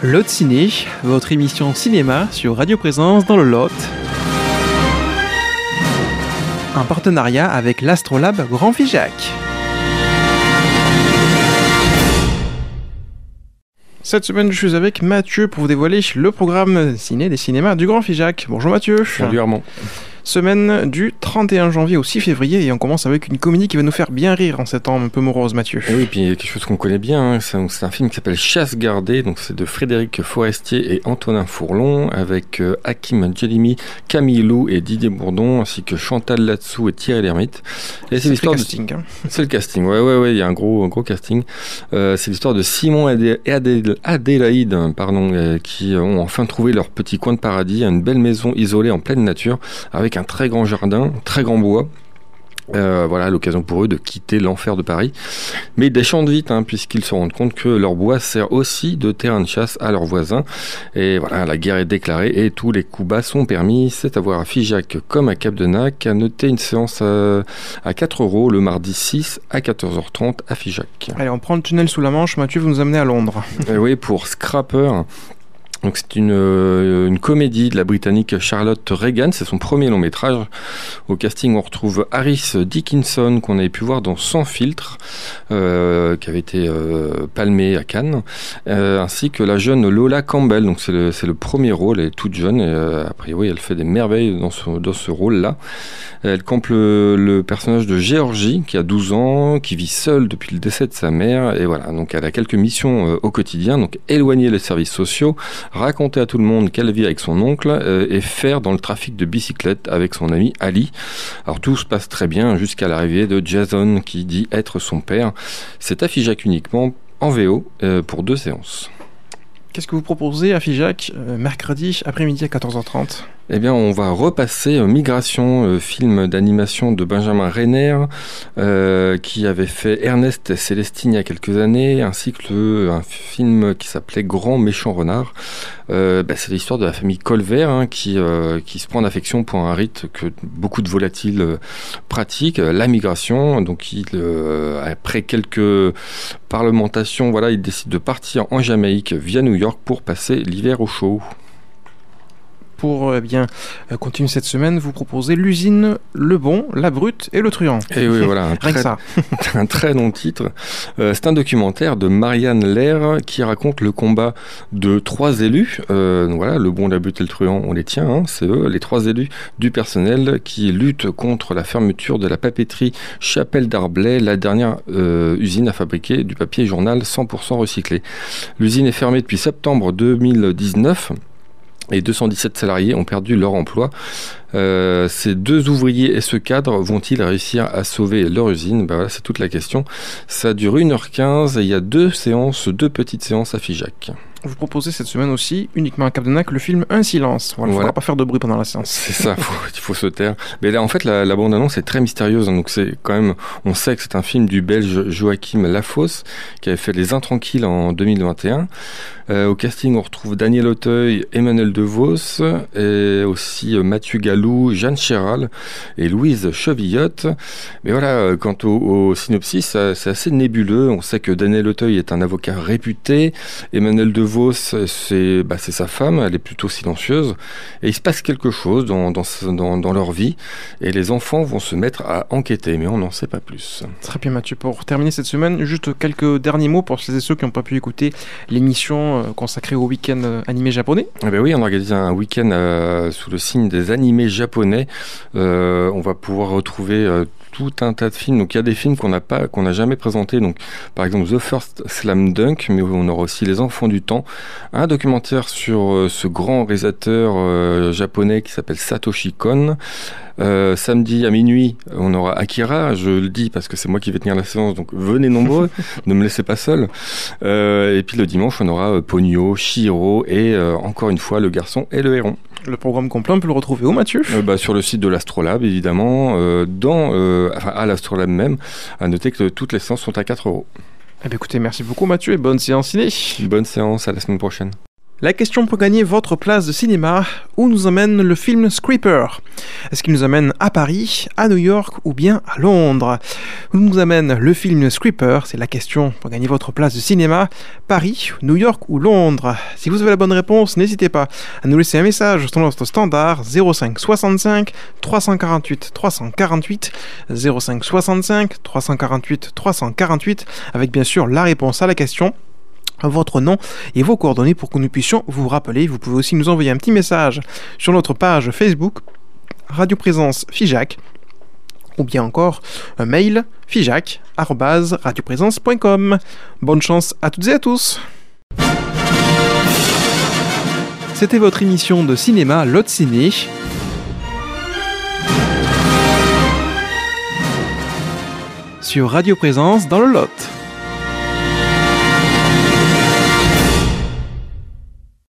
Lot Ciné, votre émission cinéma sur Radio Présence dans le Lot. Un partenariat avec l'Astrolabe Grand Figeac. Cette semaine, je suis avec Mathieu pour vous dévoiler le programme ciné des cinémas du Grand Figeac. Bonjour Mathieu. Salut Armand. Semaine du 31 janvier au 6 février et on commence avec une comédie qui va nous faire bien rire en ces temps un peu morose, Mathieu. Et oui, puis quelque chose qu'on connaît bien, hein, c'est un, film qui s'appelle Chasse gardée, donc c'est de Frédéric Forestier et Antonin Fourlon, avec euh, Hakim Djelimi, Camille Lou et Didier Bourdon, ainsi que Chantal Latsou et Thierry Lhermitte. Et C'est l'histoire le de- casting. hein. C'est le casting, ouais, ouais, ouais, il y a un gros, un gros casting. Euh, c'est l'histoire de Simon et Adé- et Adé- Adélaïde, pardon, euh, qui ont enfin trouvé leur petit coin de paradis, une belle maison isolée en pleine nature, avec un très grand jardin, très grand bois. Euh, voilà, l'occasion pour eux de quitter l'enfer de Paris. Mais ils déchantent vite, hein, puisqu'ils se rendent compte que leur bois sert aussi de terrain de chasse à leurs voisins. Et voilà, la guerre est déclarée et tous les coups bas sont permis. C'est à voir à Figeac comme à Cap-de-Nac. À noter une séance à, à 4 euros le mardi 6 à 14h30 à Figeac. Allez, on prend le tunnel sous la Manche. Mathieu, vous nous amenez à Londres. Et oui, pour Scrapper. Donc c'est une, euh, une comédie de la britannique Charlotte Reagan, c'est son premier long métrage. Au casting, on retrouve Harris Dickinson qu'on avait pu voir dans Sans filtre, euh, qui avait été euh, palmé à Cannes, euh, ainsi que la jeune Lola Campbell. Donc c'est le, le premier rôle, elle est toute jeune et a priori elle fait des merveilles dans ce, dans ce rôle-là. Elle campe le, le personnage de Géorgie qui a 12 ans, qui vit seule depuis le décès de sa mère et voilà. Donc elle a quelques missions au quotidien, donc éloigner les services sociaux, raconter à tout le monde qu'elle vit avec son oncle euh, et faire dans le trafic de bicyclette avec son ami Ali. Alors tout se passe très bien jusqu'à l'arrivée de Jason qui dit être son père. C'est à Figeac uniquement en VO euh, pour deux séances. Qu'est-ce que vous proposez à Figeac euh, mercredi après-midi à 14h30 Eh bien, on va repasser euh, Migration, euh, film d'animation de Benjamin Renner, euh, qui avait fait Ernest et Célestine il y a quelques années, ainsi que un film qui s'appelait Grand méchant renard. Bah, c'est l'histoire de la famille Colvert hein, qui, qui se prend d'affection pour un rite que beaucoup de volatiles pratiquent, la migration. Donc, après quelques parlementations, voilà, il décide de partir en Jamaïque via New York pour passer l'hiver au chaud. Pour euh, bien euh, continuer cette semaine, vous proposez l'usine, le bon, la brute et le truand. Et oui, voilà, un Rien que très, ça. un très long titre. Euh, c'est un documentaire de Marianne Lair qui raconte le combat de trois élus. Euh, voilà, le bon, la butte et le truand, on les tient. hein, c'est eux, les trois élus du personnel qui luttent contre la fermeture de la papeterie Chapelle d'Arblay, la dernière euh, usine à fabriquer du papier journal 100% recyclé. L'usine est fermée depuis septembre 2019. Et 217 salariés ont perdu leur emploi. Euh, ces deux ouvriers et ce cadre vont-ils réussir à sauver leur usine? Voilà, C'est toute la question. Ça dure 1h15 et il y a deux séances, deux petites séances à Figeac. Vous proposez cette semaine aussi, uniquement à Cap-de-Nac, le film Un silence. Voilà, il ne faudra pas faire de bruit pendant la séance. C'est ça, il faut se taire. Mais là, en fait, la, la bande-annonce est très mystérieuse. hein, donc, c'est quand même, on sait que c'est un film du Belge Joachim Lafosse, qui avait fait Les Intranquilles en 2021. Euh, au casting, on retrouve Daniel Auteuil, Emmanuel DeVos, et aussi euh, Mathieu Gallou, Jeanne Chéral et Louise Chevillotte. Mais voilà, euh, quant au, au synopsis, c'est assez nébuleux. On sait que Daniel Auteuil est un avocat réputé. Emmanuel DeVos, c'est bah, sa femme, elle est plutôt silencieuse. Et il se passe quelque chose dans, dans, dans, dans leur vie. Et les enfants vont se mettre à enquêter, mais on n'en sait pas plus. Très bien Mathieu, pour terminer cette semaine, juste quelques derniers mots pour celles et ceux qui n'ont pas pu écouter l'émission euh, consacrée au week-end euh, animé japonais. Eh ben oui, on organise un week-end euh, sous le signe des animés japonais. Euh, on va pouvoir retrouver euh, tout un tas de films. Donc il y a des films qu'on n'a pas, qu'on n'a jamais présentés. Donc par exemple The First Slam Dunk, mais on aura aussi Les Enfants du Temps, un documentaire sur euh, ce grand réalisateur euh, japonais qui s'appelle Satoshi Kon. Euh, samedi à minuit, on aura Akira. Je le dis parce que c'est moi qui vais tenir la séance, donc venez nombreux, ne me laissez pas seul. Euh, et puis le dimanche, on aura Ponyo, Shiro et euh, encore une fois le garçon et le héron. Le programme complet, on peut le retrouver où Mathieu? Bah, sur le site de l'Astrolabe, évidemment, dans, enfin, à l'Astrolabe même. À noter que toutes les séances sont à 4 euros. Eh bien écoutez, merci beaucoup Mathieu et bonne séance ciné. Bonne séance, à la semaine prochaine. La question pour gagner votre place de cinéma, où nous amène le film Screeper? Est-ce qu'il nous amène à Paris, à New York ou bien à Londres? Où nous amène le film Screeper? C'est la question pour gagner votre place de cinéma, Paris, New York ou Londres? Si vous avez la bonne réponse, n'hésitez pas à nous laisser un message sur notre standard 05 65 348 348 05 65 348 348 avec bien sûr la réponse à la question votre nom et vos coordonnées pour que nous puissions vous rappeler. Vous pouvez aussi nous envoyer un petit message sur notre page Facebook Radio Présence Fijac ou bien encore un mail fijac@radioprésence.com. Bonne chance à toutes et à tous. C'était votre émission de cinéma Lot Ciné. Sur Radio Présence dans le Lot.